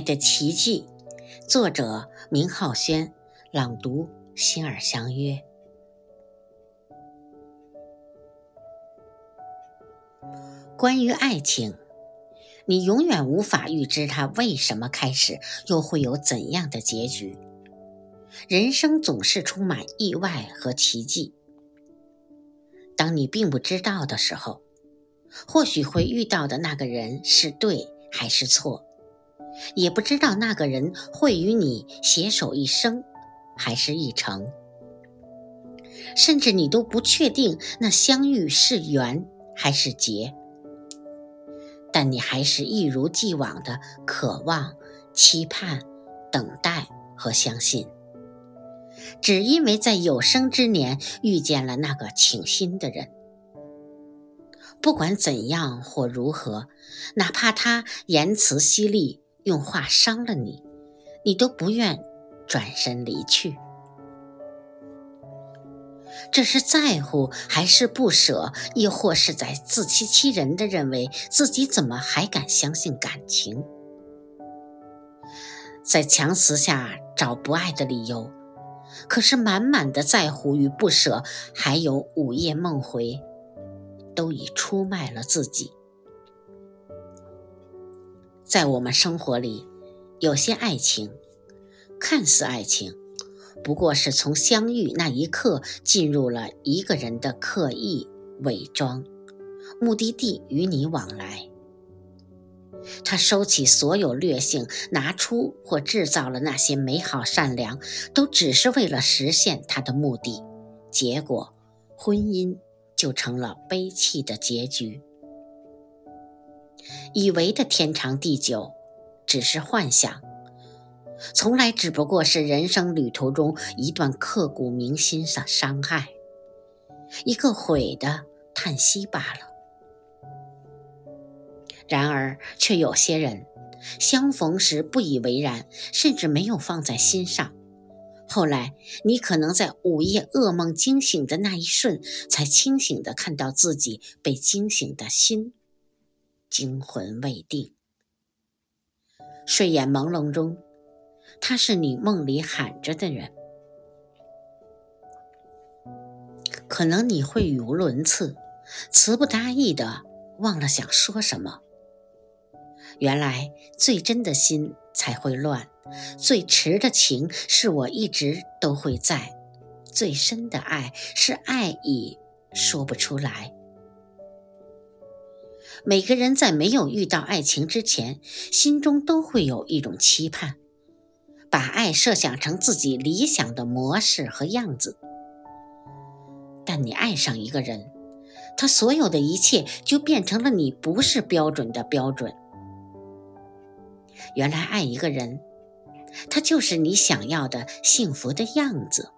的奇迹》，作者明浩轩，朗读心儿相约。关于爱情，你永远无法预知它为什么开始，又会有怎样的结局。人生总是充满意外和奇迹。当你并不知道的时候，或许会遇到的那个人是对还是错，也不知道那个人会与你携手一生，还是一程，甚至你都不确定那相遇是缘还是劫。但你还是一如既往的渴望、期盼、等待和相信。只因为在有生之年遇见了那个倾心的人，不管怎样或如何，哪怕他言辞犀利，用话伤了你，你都不愿转身离去。这是在乎还是不舍，亦或是在自欺欺人的认为自己怎么还敢相信感情，在强词下找不爱的理由？可是满满的在乎与不舍，还有午夜梦回，都已出卖了自己。在我们生活里，有些爱情看似爱情，不过是从相遇那一刻进入了一个人的刻意伪装，目的地与你往来。他收起所有劣性，拿出或制造了那些美好善良，都只是为了实现他的目的。结果，婚姻就成了悲戚的结局。以为的天长地久，只是幻想，从来只不过是人生旅途中一段刻骨铭心的伤害，一个悔的叹息罢了。然而，却有些人相逢时不以为然，甚至没有放在心上。后来，你可能在午夜噩梦惊醒的那一瞬，才清醒地看到自己被惊醒的心，惊魂未定。睡眼朦胧中，他是你梦里喊着的人。可能你会语无伦次，词不达意的忘了想说什么。原来最真的心才会乱，最迟的情是我一直都会在，最深的爱是爱已说不出来。每个人在没有遇到爱情之前，心中都会有一种期盼，把爱设想成自己理想的模式和样子。但你爱上一个人，他所有的一切就变成了你不是标准的标准。原来爱一个人，他就是你想要的幸福的样子，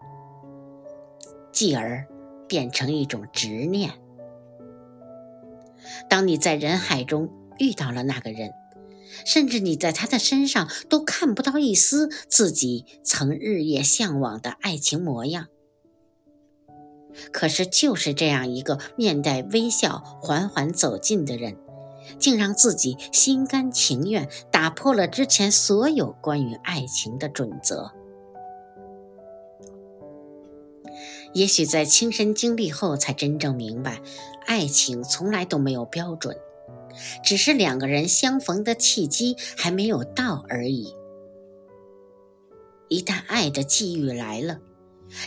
继而变成一种执念。当你在人海中遇到了那个人，甚至你在他的身上都看不到一丝自己曾日夜向往的爱情模样。可是就是这样一个面带微笑缓缓走近的人。竟让自己心甘情愿打破了之前所有关于爱情的准则。也许在亲身经历后，才真正明白，爱情从来都没有标准，只是两个人相逢的契机还没有到而已。一旦爱的际遇来了，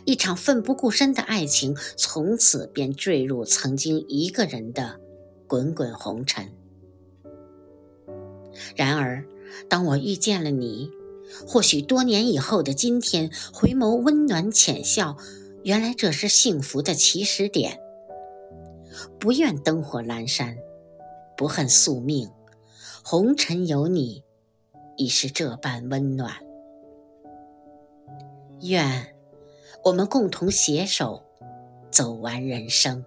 一场奋不顾身的爱情从此便坠入曾经一个人的滚滚红尘。然而，当我遇见了你，或许多年以后的今天，回眸温暖浅笑，原来这是幸福的起始点。不愿灯火阑珊，不恨宿命，红尘有你，已是这般温暖。愿我们共同携手，走完人生。